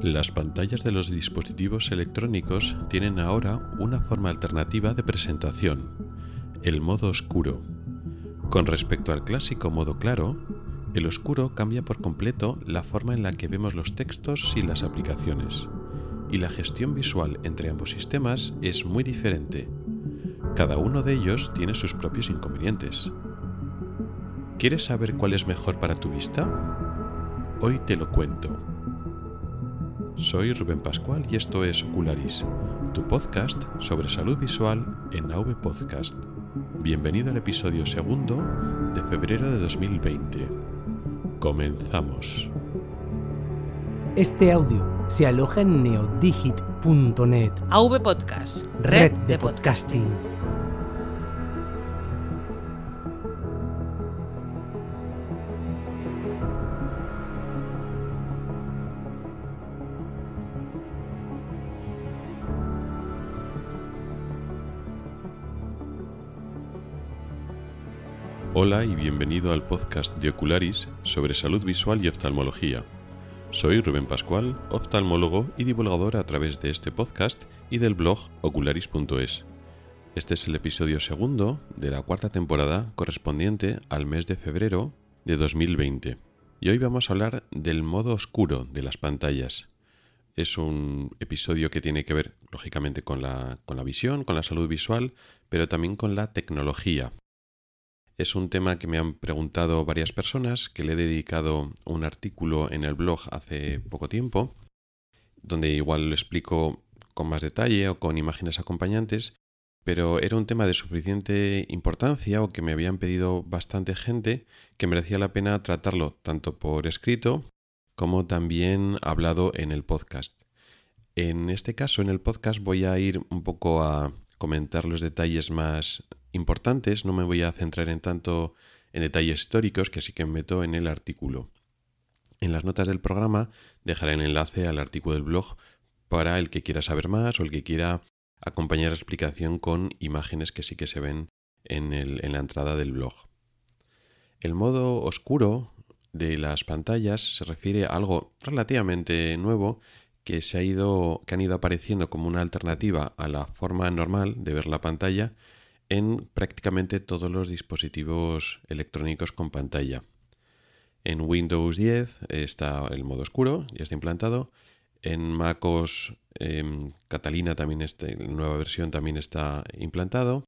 Las pantallas de los dispositivos electrónicos tienen ahora una forma alternativa de presentación, el modo oscuro. Con respecto al clásico modo claro, el oscuro cambia por completo la forma en la que vemos los textos y las aplicaciones, y la gestión visual entre ambos sistemas es muy diferente. Cada uno de ellos tiene sus propios inconvenientes. ¿Quieres saber cuál es mejor para tu vista? Hoy te lo cuento. Soy Rubén Pascual y esto es Ocularis, tu podcast sobre salud visual en AV Podcast. Bienvenido al episodio segundo de febrero de 2020. Comenzamos. Este audio se aloja en neodigit.net, AV Podcast, red de podcasting. Hola y bienvenido al podcast de Ocularis sobre salud visual y oftalmología. Soy Rubén Pascual, oftalmólogo y divulgador a través de este podcast y del blog ocularis.es. Este es el episodio segundo de la cuarta temporada correspondiente al mes de febrero de 2020. Y hoy vamos a hablar del modo oscuro de las pantallas. Es un episodio que tiene que ver, lógicamente, con la, con la visión, con la salud visual, pero también con la tecnología, es un tema que me han preguntado varias personas, que le he dedicado un artículo en el blog hace poco tiempo, donde igual lo explico con más detalle o con imágenes acompañantes, pero era un tema de suficiente importancia o que me habían pedido bastante gente que merecía la pena tratarlo tanto por escrito como también hablado en el podcast. En este caso, en el podcast voy a ir un poco a comentar los detalles más importantes, no me voy a centrar en tanto en detalles históricos que sí que meto en el artículo. En las notas del programa dejaré el enlace al artículo del blog para el que quiera saber más o el que quiera acompañar la explicación con imágenes que sí que se ven en, la entrada del blog. El modo oscuro de las pantallas se refiere a algo relativamente nuevo que se ha ido que han ido apareciendo como una alternativa a la forma normal de ver la pantalla en prácticamente todos los dispositivos electrónicos con pantalla. En Windows 10 está el modo oscuro, ya está implantado. En MacOS em, Catalina también está, la nueva versión también está implantado.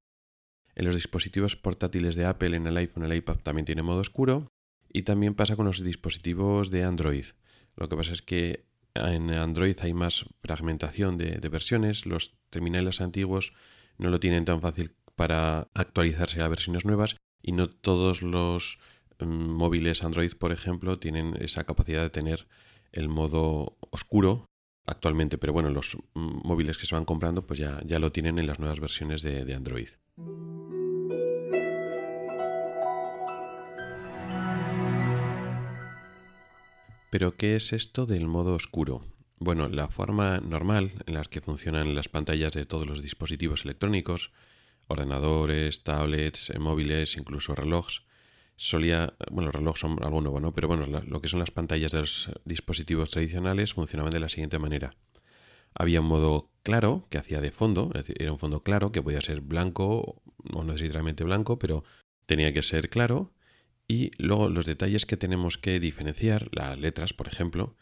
En los dispositivos portátiles de Apple, en el iPhone, el iPad también tiene modo oscuro. Y también pasa con los dispositivos de Android. Lo que pasa es que en Android hay más fragmentación de, de versiones. Los terminales antiguos no lo tienen tan fácil para actualizarse a versiones nuevas y no todos los mm, móviles Android, por ejemplo, tienen esa capacidad de tener el modo oscuro actualmente, pero bueno, los mm, móviles que se van comprando pues ya, ya lo tienen en las nuevas versiones de, de Android. Pero ¿qué es esto del modo oscuro? Bueno, la forma normal en la que funcionan las pantallas de todos los dispositivos electrónicos ordenadores, tablets, eh, móviles, incluso relojes. Solía, bueno, los relojes son algo nuevo, ¿no? Pero bueno, lo que son las pantallas de los dispositivos tradicionales funcionaban de la siguiente manera. Había un modo claro que hacía de fondo, es decir, era un fondo claro que podía ser blanco o no necesariamente blanco, pero tenía que ser claro. Y luego los detalles que tenemos que diferenciar, las letras, por ejemplo,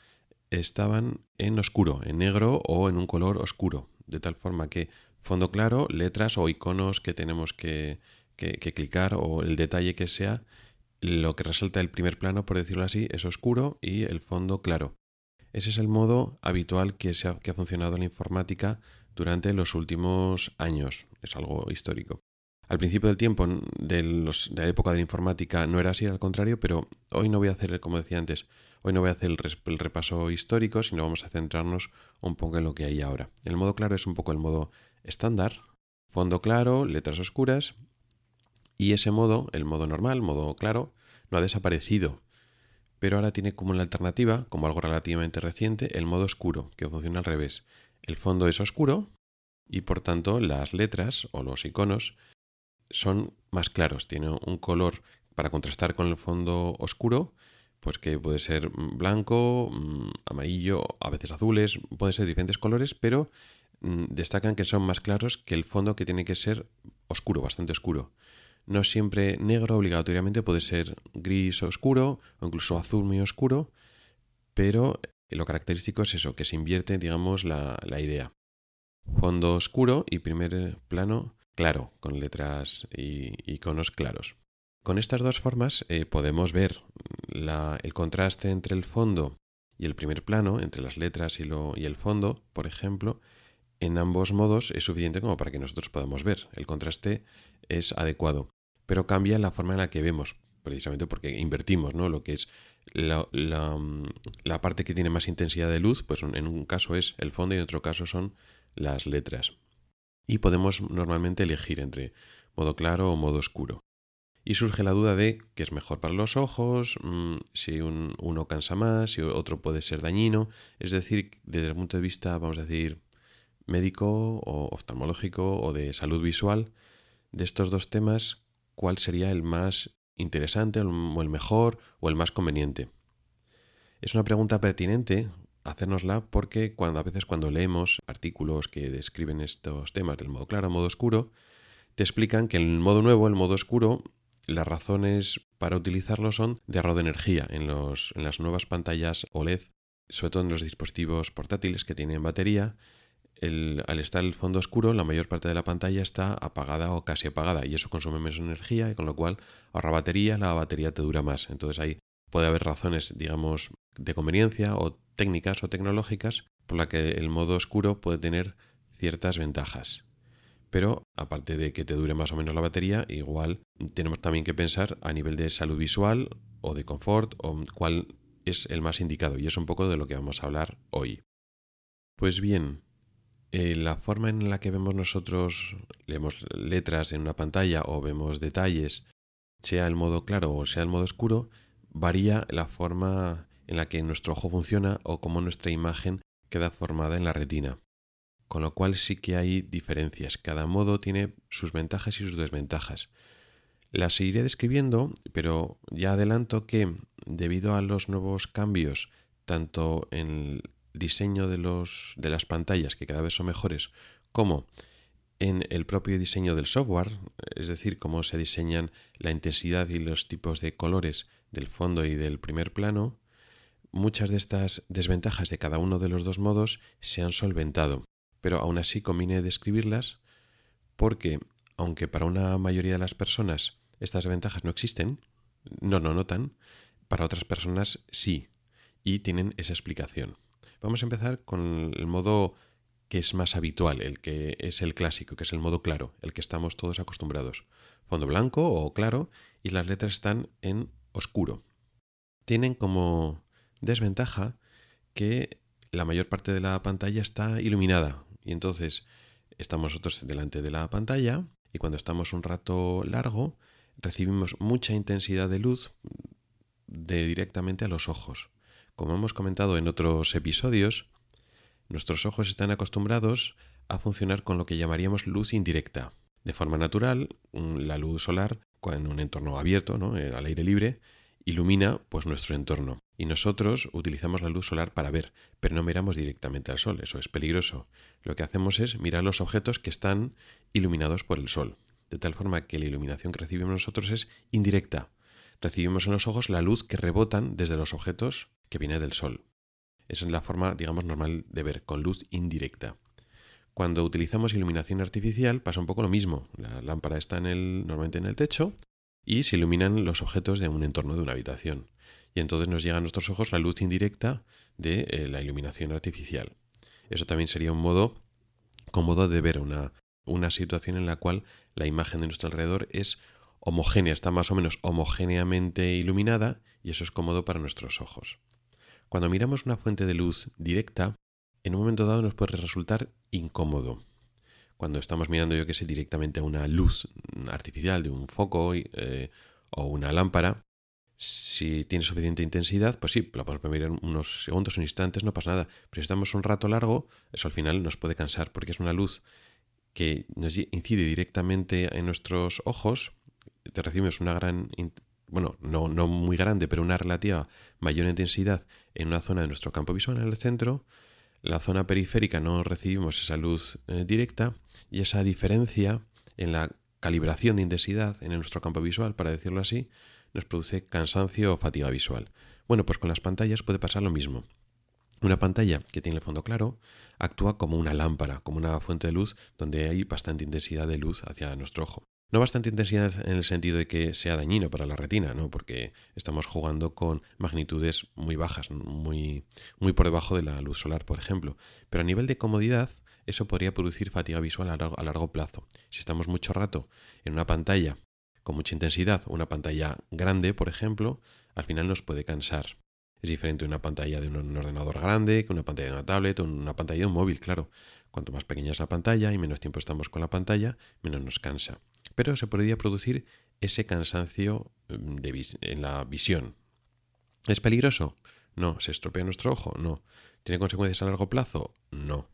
estaban en oscuro, en negro o en un color oscuro, de tal forma que fondo claro, letras o iconos que tenemos que, clicar o el detalle que sea, lo que resalta el primer plano, por decirlo así, es oscuro y el fondo claro. Ese es el modo habitual que, se ha, que ha funcionado en la informática durante los últimos años. Es algo histórico. Al principio del tiempo, de, la época de la informática, no era así, al contrario, pero hoy no voy a hacer, como decía antes, hoy no voy a hacer el, el, repaso histórico, sino vamos a centrarnos un poco en lo que hay ahora. El modo claro es un poco el modo estándar, fondo claro, letras oscuras, y ese modo, el modo normal, modo claro, no ha desaparecido, pero ahora tiene como una alternativa, como algo relativamente reciente, el modo oscuro, que funciona al revés. El fondo es oscuro y por tanto las letras o los iconos son más claros, tiene un color para contrastar con el fondo oscuro, pues que puede ser blanco, mm, amarillo, a veces azules, pueden ser diferentes colores, pero destacan que son más claros que el fondo que tiene que ser oscuro, bastante oscuro. No siempre negro obligatoriamente, puede ser gris oscuro o incluso azul muy oscuro, pero lo característico es eso, que se invierte, digamos, la, idea. Fondo oscuro y primer plano claro, con letras y iconos claros. Con estas dos formas eh, podemos ver el contraste entre el fondo y el primer plano, entre las letras y, lo, y el fondo, por ejemplo, en ambos modos es suficiente como para que nosotros podamos ver. El contraste es adecuado, pero cambia la forma en la que vemos, precisamente porque invertimos, ¿no? Lo que es la, la, parte que tiene más intensidad de luz, pues en un caso es el fondo y en otro caso son las letras. Y podemos normalmente elegir entre modo claro o modo oscuro y surge la duda de qué es mejor para los ojos, mm, si uno cansa más, si otro puede ser dañino. Es decir, desde el punto de vista, vamos a decir, médico o oftalmológico o de salud visual, de estos dos temas, ¿cuál sería el más interesante o el mejor o el más conveniente? Es una pregunta pertinente hacérnosla porque cuando, a veces cuando leemos artículos que describen estos temas del modo claro, modo oscuro, te explican que en el modo nuevo, el modo oscuro, las razones para utilizarlo son de ahorro de energía en, los, en las nuevas pantallas OLED, sobre todo en los dispositivos portátiles que tienen batería. Al estar el fondo oscuro, la mayor parte de la pantalla está apagada o casi apagada y eso consume menos energía y con lo cual ahorra batería, la batería te dura más. Entonces ahí puede haber razones, digamos, de conveniencia o técnicas o tecnológicas por la que el modo oscuro puede tener ciertas ventajas pero aparte de que te dure más o menos la batería, igual tenemos también que pensar a nivel de salud visual o de confort o cuál es el más indicado y es un poco de lo que vamos a hablar hoy. Pues bien, eh, la forma en la que vemos nosotros, leemos letras en una pantalla o vemos detalles, sea el modo claro o sea el modo oscuro, varía la forma en la que nuestro ojo funciona o cómo nuestra imagen queda formada en la retina con lo cual sí que hay diferencias. Cada modo tiene sus ventajas y sus desventajas. Las seguiré describiendo, pero ya adelanto que debido a los nuevos cambios, tanto en diseño de, los, de las pantallas, que cada vez son mejores, como en el propio diseño del software, es decir, cómo se diseñan la intensidad y los tipos de colores del fondo y del primer plano, muchas de estas desventajas de cada uno de los dos modos se han solventado pero aún así conviene describirlas porque, aunque para una mayoría de las personas estas ventajas no existen, no lo notan, para otras personas sí, y tienen esa explicación. Vamos a empezar con el modo que es más habitual, el que es el clásico, que es el modo claro, el que estamos todos acostumbrados. Fondo blanco o claro y las letras están en oscuro. Tienen como desventaja que la mayor parte de la pantalla está iluminada, y entonces estamos nosotros delante de la pantalla y cuando estamos un rato largo recibimos mucha intensidad de luz de directamente a los ojos. Como hemos comentado en otros episodios, nuestros ojos están acostumbrados a funcionar con lo que llamaríamos luz indirecta. De forma natural, la luz solar, en un entorno abierto, ¿no? Eh, al aire libre, ilumina pues nuestro entorno. Y nosotros utilizamos la luz solar para ver, pero no miramos directamente al sol, eso es peligroso. Lo que hacemos es mirar los objetos que están iluminados por el sol, de tal forma que la iluminación que recibimos nosotros es indirecta. Recibimos en los ojos la luz que rebotan desde los objetos que viene del sol. Esa es la forma, digamos, normal de ver, con luz indirecta. Cuando utilizamos iluminación artificial pasa un poco lo mismo. La lámpara está en el, normalmente en el techo y se iluminan los objetos de un entorno de una habitación. Y entonces nos llega a nuestros ojos la luz indirecta de eh, la iluminación artificial. Eso también sería un modo cómodo de ver una, una situación en la cual la imagen de nuestro alrededor es homogénea, está más o menos homogéneamente iluminada y eso es cómodo para nuestros ojos. Cuando miramos una fuente de luz directa, en un momento dado nos puede resultar incómodo cuando estamos mirando, yo que sé, directamente a una luz artificial de un foco eh, o una lámpara, si tiene suficiente intensidad, pues sí, lo podemos mirar unos segundos, unos instantes, no pasa nada. Pero si estamos un rato largo, eso al final nos puede cansar, porque es una luz que nos incide directamente en nuestros ojos, te recibimos una gran bueno, no, no muy grande, pero una relativa mayor intensidad en una zona de nuestro campo visual en el centro, la zona periférica no recibimos esa luz eh, directa y esa diferencia en la calibración de intensidad en nuestro campo visual, para decirlo así, nos produce cansancio o fatiga visual. Bueno, pues con las pantallas puede pasar lo mismo. Una pantalla que tiene el fondo claro actúa como una lámpara, como una fuente de luz donde hay bastante intensidad de luz hacia nuestro ojo. No bastante intensidad en el sentido de que sea dañino para la retina, ¿no? Porque estamos jugando con magnitudes muy bajas, muy, muy por debajo de la luz solar, por ejemplo. Pero a nivel de comodidad, eso podría producir fatiga visual a largo, a largo plazo. Si estamos mucho rato en una pantalla con mucha intensidad, una pantalla grande, por ejemplo, al final nos puede cansar. Es diferente una pantalla de un ordenador grande que una pantalla de una tablet o una pantalla de un móvil, claro. Cuanto más pequeña es la pantalla y menos tiempo estamos con la pantalla, menos nos cansa pero se podría producir ese cansancio mm, en la visión. ¿Es peligroso? No. ¿Se estropea nuestro ojo? No. ¿Tiene consecuencias a largo plazo? No.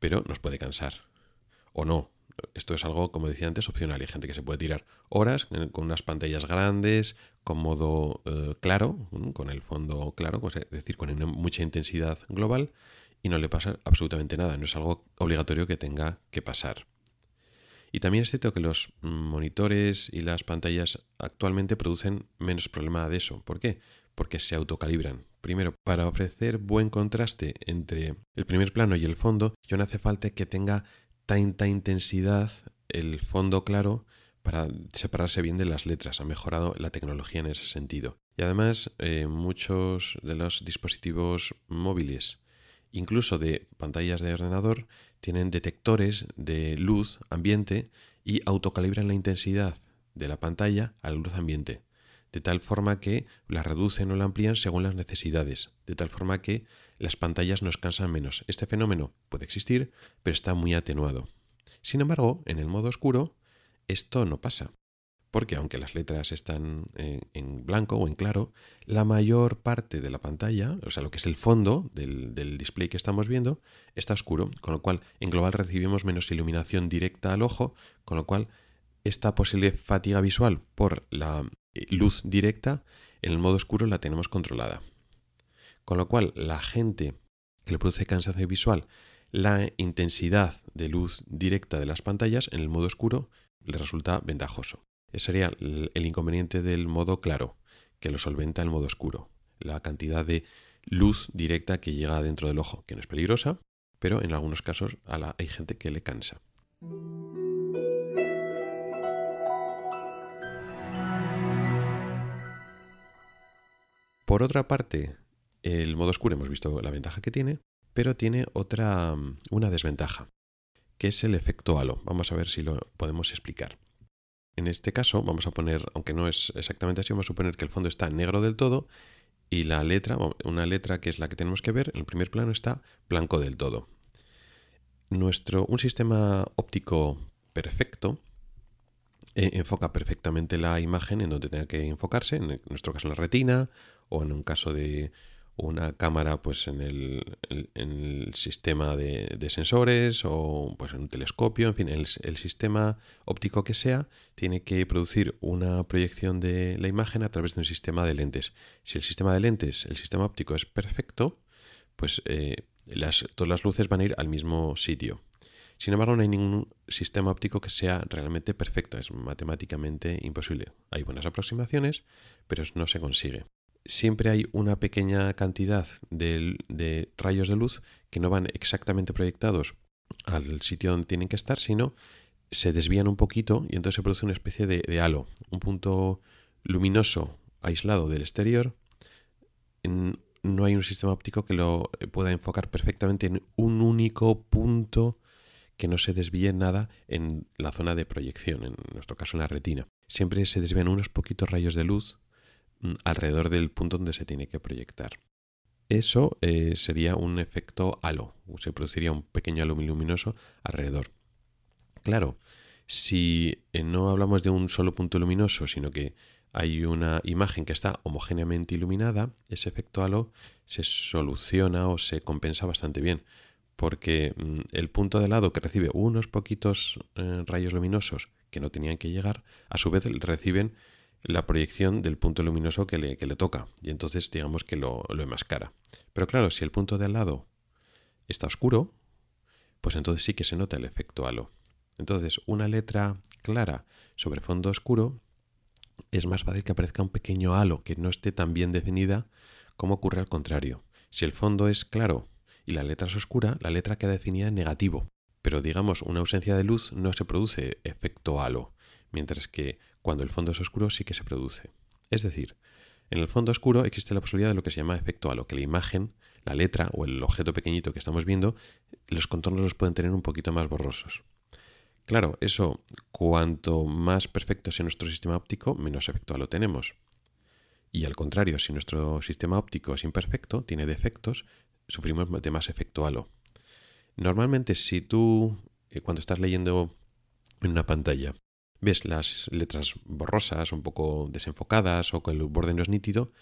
Pero nos puede cansar. O no. Esto es algo, como decía antes, opcional. Hay gente que se puede tirar horas con unas pantallas grandes, con modo eh, claro, con el fondo claro, es decir, con mucha intensidad global, y no le pasa absolutamente nada. No es algo obligatorio que tenga que pasar. Y también es cierto que los monitores y las pantallas actualmente producen menos problema de eso. ¿Por qué? Porque se autocalibran. Primero, para ofrecer buen contraste entre el primer plano y el fondo, ya no hace falta que tenga tanta intensidad el fondo claro para separarse bien de las letras. Ha mejorado la tecnología en ese sentido. Y además, eh, muchos de los dispositivos móviles incluso de pantallas de ordenador, tienen detectores de luz ambiente y autocalibran la intensidad de la pantalla a la luz ambiente, de tal forma que la reducen o la amplían según las necesidades, de tal forma que las pantallas nos cansan menos. Este fenómeno puede existir, pero está muy atenuado. Sin embargo, en el modo oscuro, esto no pasa porque aunque las letras están eh, en blanco o en claro, la mayor parte de la pantalla, o sea, lo que es el fondo del, display que estamos viendo, está oscuro, con lo cual en global recibimos menos iluminación directa al ojo, con lo cual esta posible fatiga visual por la eh, luz directa, en el modo oscuro la tenemos controlada. Con lo cual, la gente que le produce cansancio visual, la intensidad de luz directa de las pantallas en el modo oscuro le resulta ventajoso. Ese sería el inconveniente del modo claro, que lo solventa el modo oscuro. La cantidad de luz directa que llega dentro del ojo, que no es peligrosa, pero en algunos casos hay gente que le cansa. Por otra parte, el modo oscuro hemos visto la ventaja que tiene, pero tiene otra una desventaja, que es el efecto halo. Vamos a ver si lo podemos explicar. En este caso vamos a poner, aunque no es exactamente así, vamos a suponer que el fondo está negro del todo y la letra, una letra que es la que tenemos que ver, en el primer plano está blanco del todo. Nuestro, un sistema óptico perfecto eh, enfoca perfectamente la imagen en donde tenga que enfocarse, en nuestro caso en la retina o en un caso de una cámara pues en el, sistema de, sensores o pues en un telescopio, en fin, el, sistema óptico que sea, tiene que producir una proyección de la imagen a través de un sistema de lentes. Si el sistema de lentes, el sistema óptico es perfecto, pues eh, todas las luces van a ir al mismo sitio. Sin embargo, no hay ningún sistema óptico que sea realmente perfecto, es matemáticamente imposible. Hay buenas aproximaciones, pero no se consigue siempre hay una pequeña cantidad de, rayos de luz que no van exactamente proyectados al sitio donde tienen que estar, sino se desvían un poquito y entonces se produce una especie de, halo, un punto luminoso aislado del exterior. no hay un sistema óptico que lo pueda enfocar perfectamente en un único punto que no se desvíe nada en la zona de proyección, en nuestro caso en la retina. Siempre se desvían unos poquitos rayos de luz alrededor del punto donde se tiene que proyectar. Eso eh, sería un efecto halo, se produciría un pequeño halo luminoso alrededor. Claro, si eh, no hablamos de un solo punto luminoso, sino que hay una imagen que está homogéneamente iluminada, ese efecto halo se soluciona o se compensa bastante bien, porque mm, el punto de lado que recibe unos poquitos eh, rayos luminosos que no tenían que llegar, a su vez reciben la proyección del punto luminoso que le, toca y entonces digamos que lo, lo enmascara. Pero claro, si el punto de al lado está oscuro, pues entonces sí que se nota el efecto halo. Entonces, una letra clara sobre fondo oscuro es más fácil que aparezca un pequeño halo que no esté tan bien definida como ocurre al contrario. Si el fondo es claro y la letra es oscura, la letra queda definida en negativo. Pero digamos, una ausencia de luz no se produce efecto halo, mientras que cuando el fondo es oscuro sí que se produce. Es decir, en el fondo oscuro existe la posibilidad de lo que se llama efecto halo, que la imagen, la letra o el objeto pequeñito que estamos viendo, los contornos los pueden tener un poquito más borrosos. Claro, eso, cuanto más perfecto sea nuestro sistema óptico, menos efecto halo tenemos. Y al contrario, si nuestro sistema óptico es imperfecto, tiene defectos, sufrimos de más efecto halo. Normalmente si tú, eh, cuando estás leyendo en una pantalla, ves las letras borrosas, un poco desenfocadas o que el borde no es nítido,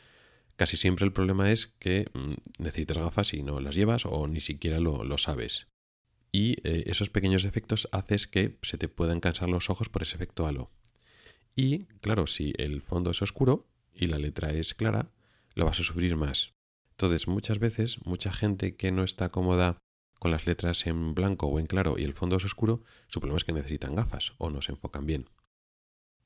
casi siempre el problema es que mm, necesitas gafas y no las llevas o ni siquiera lo, sabes. Y eh, esos pequeños defectos haces que se te puedan cansar los ojos por ese efecto halo. Y claro, si el fondo es oscuro, y la letra es clara, lo vas a sufrir más. Entonces, muchas veces, mucha gente que no está cómoda con las letras en blanco o en claro y el fondo es oscuro, su problema es que necesitan gafas o no se enfocan bien.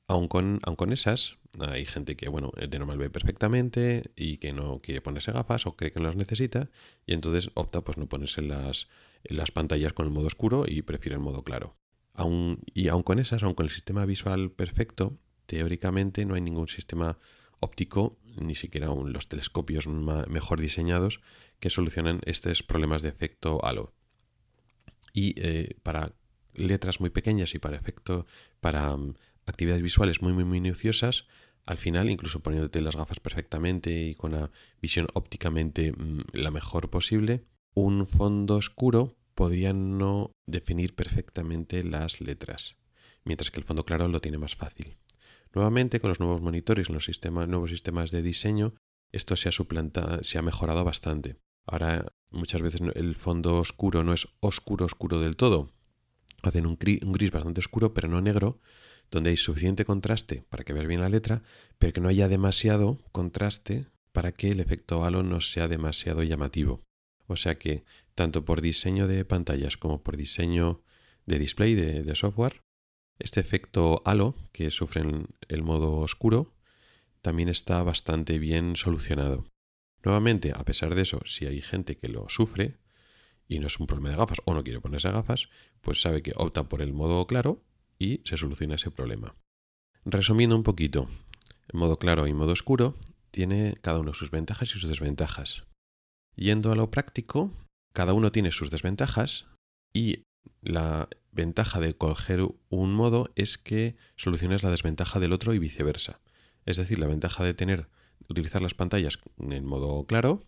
Aun con, con esas, hay gente que, bueno, de normal ve perfectamente y que no quiere ponerse gafas o cree que no las necesita y entonces opta pues no ponerse las, las pantallas con el modo oscuro y prefiere el modo claro. Y aun con esas, aun con el sistema visual perfecto, teóricamente no hay ningún sistema óptico, ni siquiera los telescopios mejor diseñados que solucionan estos problemas de efecto halo. Y eh, para letras muy pequeñas y para efecto, para mm, actividades visuales muy, muy minuciosas, al final, incluso poniéndote las gafas perfectamente y con la visión ópticamente mm, la mejor posible, un fondo oscuro podría no definir perfectamente las letras, mientras que el fondo claro lo tiene más fácil. Nuevamente, con los nuevos monitores, los nuevos sistemas de diseño, esto se ha se ha mejorado bastante. Ahora muchas veces el fondo oscuro no es oscuro oscuro del todo. Hacen un gris, un gris bastante oscuro, pero no negro, donde hay suficiente contraste para que veas bien la letra, pero que no haya demasiado contraste para que el efecto halo no sea demasiado llamativo. O sea que, tanto por diseño de pantallas como por diseño de display de software, este efecto halo que sufre el modo oscuro también está bastante bien solucionado. Nuevamente, a pesar de eso, si hay gente que lo sufre y no es un problema de gafas o no quiere ponerse gafas, pues sabe que opta por el modo claro y se soluciona ese problema. Resumiendo un poquito, el modo claro y modo oscuro tiene cada uno sus ventajas y sus desventajas. Yendo a lo práctico, cada uno tiene sus desventajas y la ventaja de coger un modo es que soluciones la desventaja del otro y viceversa. Es decir, la ventaja de tener utilizar las pantallas en modo claro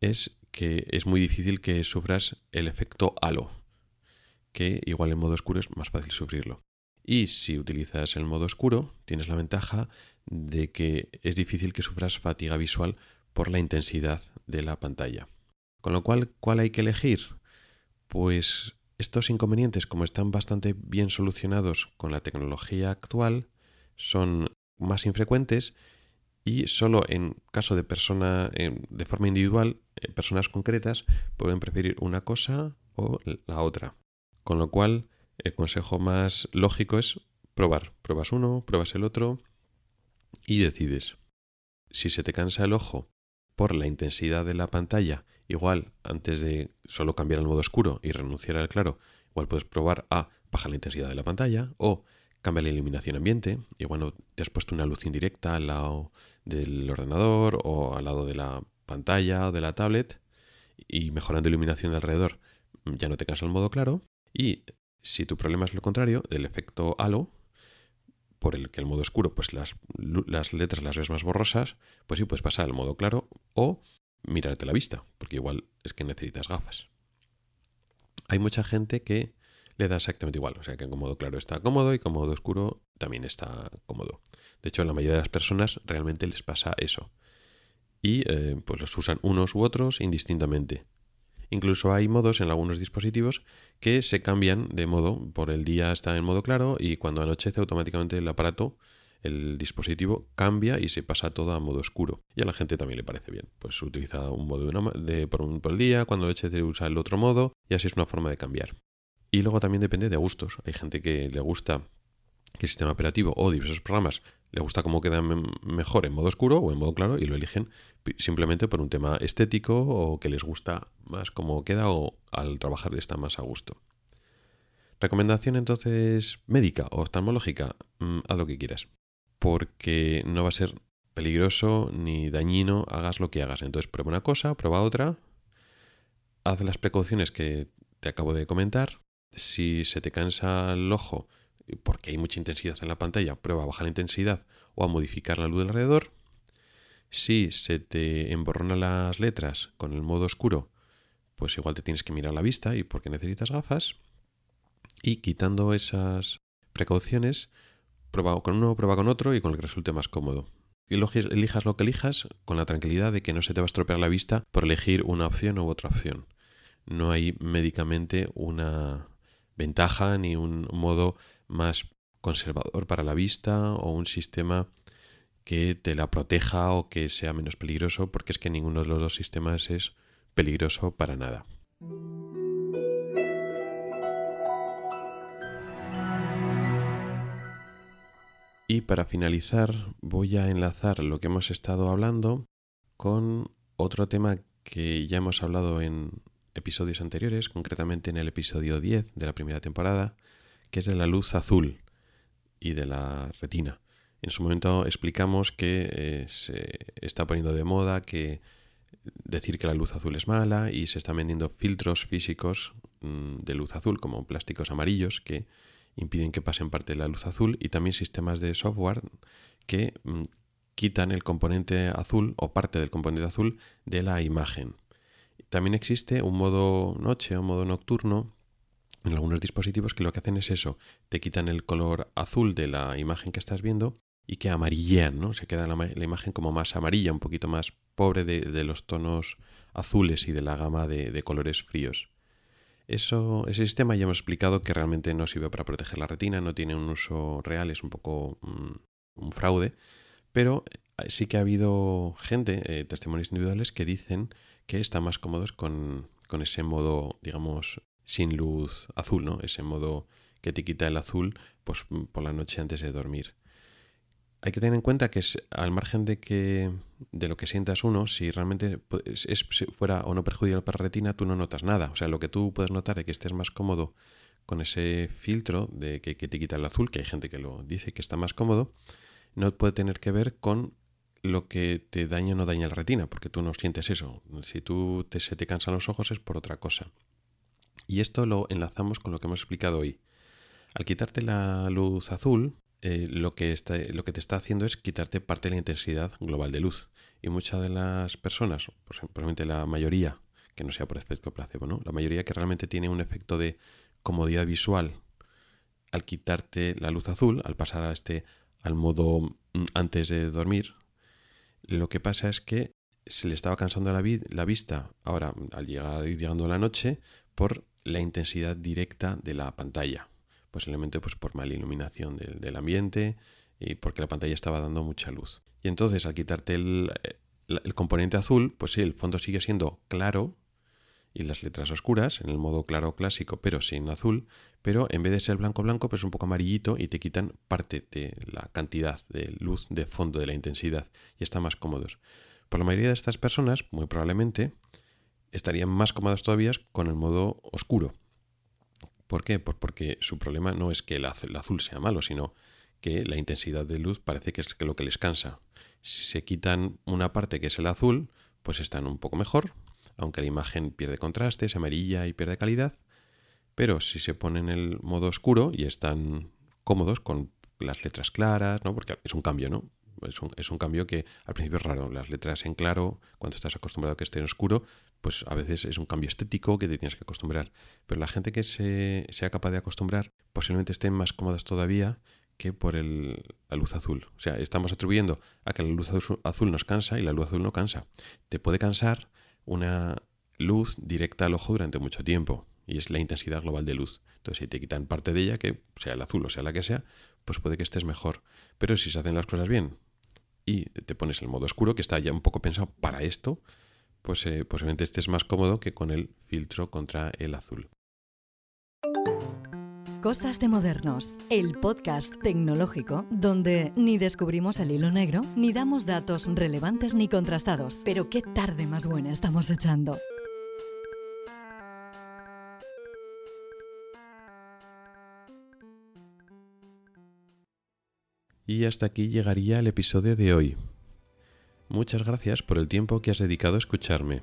es que es muy difícil que sufras el efecto halo, que igual en modo oscuro es más fácil sufrirlo. Y si utilizas el modo oscuro, tienes la ventaja de que es difícil que sufras fatiga visual por la intensidad de la pantalla. Con lo cual, ¿cuál hay que elegir? Pues estos inconvenientes, como están bastante bien solucionados con la tecnología actual, son más infrecuentes y solo en caso de persona de forma individual, eh, personas concretas pueden preferir una cosa o la otra. Con lo cual, el consejo más lógico es probar. Pruebas uno, pruebas el otro y decides. Si se te cansa el ojo por la intensidad de la pantalla, igual antes de solo cambiar al modo oscuro y renunciar al claro, igual puedes probar a bajar la intensidad de la pantalla o cambiar la iluminación ambiente. Y bueno, te has puesto una luz indirecta al lado del ordenador o al lado de la pantalla o de la tablet y mejorando la iluminación de alrededor ya no te cansa el modo claro. Y si tu problema es lo contrario, del efecto halo, por el que el modo oscuro, pues las, las letras las ves más borrosas, pues sí puedes pasar al modo claro o mirarte la vista, porque igual es que necesitas gafas. Hay mucha gente que le da exactamente igual, o sea que en modo claro está cómodo y con modo oscuro también está cómodo. De hecho, a la mayoría de las personas realmente les pasa eso. Y eh, pues los usan unos u otros indistintamente. Incluso hay modos en algunos dispositivos que se cambian de modo. Por el día está en modo claro y cuando anochece automáticamente el aparato el dispositivo cambia y se pasa todo a modo oscuro. Y a la gente también le parece bien. Pues utiliza un modo de, por un el día, cuando eche de usar el otro modo, y así es una forma de cambiar. Y luego también depende de gustos. Hay gente que le gusta que el sistema operativo o diversos programas le gusta cómo queda mejor en modo oscuro o en modo claro y lo eligen simplemente por un tema estético o que les gusta más cómo queda o al trabajar está más a gusto. Recomendación entonces médica o oftalmológica, mm, haz lo que quieras, porque no va a ser peligroso ni dañino, hagas lo que hagas. Entonces prueba una cosa, prueba otra, haz las precauciones que te acabo de comentar. Si se te cansa el ojo porque hay mucha intensidad en la pantalla, prueba a bajar la intensidad o a modificar la luz del alrededor. Si se te emborronan las letras con el modo oscuro, pues igual te tienes que mirar la vista y porque necesitas gafas. Y quitando esas precauciones, prueba con uno, prueba con otro y con el que resulte más cómodo. Y elijas lo que elijas con la tranquilidad de que no se te va a estropear la vista por elegir una opción u otra opción. No hay médicamente una ventaja ni un modo más conservador para la vista o un sistema que te la proteja o que sea menos peligroso, porque es que ninguno de los dos sistemas es peligroso para nada. Y para finalizar voy a enlazar lo que hemos estado hablando con otro tema que ya hemos hablado en episodios anteriores, concretamente en el episodio 10 de la primera temporada, que es de la luz azul y de la retina. En su momento explicamos que eh, se está poniendo de moda que decir que la luz azul es mala y se están vendiendo filtros físicos mm, de luz azul como plásticos amarillos que impiden que pasen parte de la luz azul y también sistemas de software que mm, quitan el componente azul o parte del componente azul de la imagen. También existe un modo noche o modo nocturno en algunos dispositivos que lo que hacen es eso, te quitan el color azul de la imagen que estás viendo y que amarillean, ¿no? Se queda la, imagen como más amarilla, un poquito más pobre de, los tonos azules y de la gama de colores fríos. Eso, ese sistema ya hemos explicado que realmente no sirve para proteger la retina, no tiene un uso real, es un poco mm, un fraude, pero eh, sí que ha habido gente, eh, testimonios individuales, que dicen que están más cómodos con, con, ese modo, digamos, sin luz azul, ¿no? Ese modo que te quita el azul pues, por la noche antes de dormir hay que tener en cuenta que es, al margen de que de lo que sientas uno, si realmente es, fuera o no perjudicial para la retina, tú no notas nada. O sea, lo que tú puedes notar de que estés más cómodo con ese filtro de que, te quita el azul, que hay gente que lo dice que está más cómodo, no puede tener que ver con lo que te daña o no daña la retina, porque tú no sientes eso. Si tú te, se te cansan los ojos es por otra cosa. Y esto lo enlazamos con lo que hemos explicado hoy. Al quitarte la luz azul, eh, lo, que está, lo que te está haciendo es quitarte parte de la intensidad global de luz. Y muchas de las personas, probablemente la mayoría, que no sea por efecto placebo, ¿no? La mayoría que realmente tiene un efecto de comodidad visual al quitarte la luz azul, al pasar a este al modo mm, antes de dormir, lo que pasa es que se le estaba cansando la, la vista ahora al llegar ir llegando la noche por la intensidad directa de la pantalla posiblemente pues por mala iluminación del, ambiente y porque la pantalla estaba dando mucha luz. Y entonces al quitarte el, el, componente azul, pues sí, el fondo sigue siendo claro y las letras oscuras en el modo claro clásico, pero sin azul, pero en vez de ser blanco blanco, pues un poco amarillito y te quitan parte de la cantidad de luz de fondo de la intensidad y están más cómodos. Por la mayoría de estas personas, muy probablemente, estarían más cómodas todavía con el modo oscuro, ¿Por qué? Pues porque su problema no es que el azul sea malo, sino que la intensidad de luz parece que es lo que les cansa. Si se quitan una parte que es el azul, pues están un poco mejor, aunque la imagen pierde contraste, es amarilla y pierde calidad. Pero si se ponen en el modo oscuro y están cómodos con las letras claras, ¿no? Porque es un cambio, ¿no? Es un, cambio que al principio es raro. Las letras en claro, cuando estás acostumbrado a que esté en oscuro, pues a veces es un cambio estético que te tienes que acostumbrar. Pero la gente que se, sea capaz de acostumbrar posiblemente estén más cómodas todavía que por el, la luz azul. O sea, estamos atribuyendo a que la luz azul nos cansa y la luz azul no cansa. Te puede cansar una luz directa al ojo durante mucho tiempo. y es la intensidad global de luz. Entonces, si te quitan parte de ella, que sea el azul o sea la que sea, pues puede que estés mejor. Pero si se hacen las cosas bien y te pones el modo oscuro, que está ya un poco pensado para esto, pues eh, posiblemente estés más cómodo que con el filtro contra el azul. Cosas de Modernos, el podcast tecnológico donde ni descubrimos el hilo negro, ni damos datos relevantes ni contrastados. Pero qué tarde más buena estamos echando. Y hasta aquí llegaría el episodio de hoy. Muchas gracias por el tiempo que has dedicado a escucharme.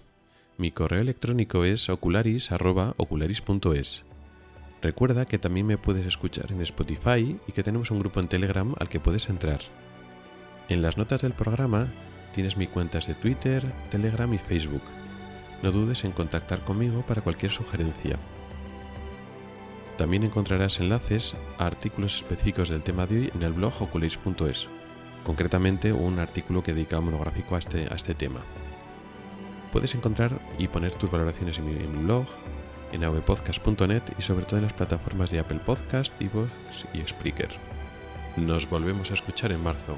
Mi correo electrónico es ocularis.ocularis.es. Recuerda que también me puedes escuchar en Spotify y que tenemos un grupo en Telegram al que puedes entrar. En las notas del programa tienes mis cuentas de Twitter, Telegram y Facebook. No dudes en contactar conmigo para cualquier sugerencia. También encontrarás enlaces a artículos específicos del tema de hoy en el blog ocularis.es, concretamente un artículo que dedica monográfico a este, a este tema. Puedes encontrar y poner tus valoraciones en mi blog, en avpodcast.net y sobre todo en las plataformas de Apple Podcast, Evox y Spreaker. Nos volvemos a escuchar en marzo.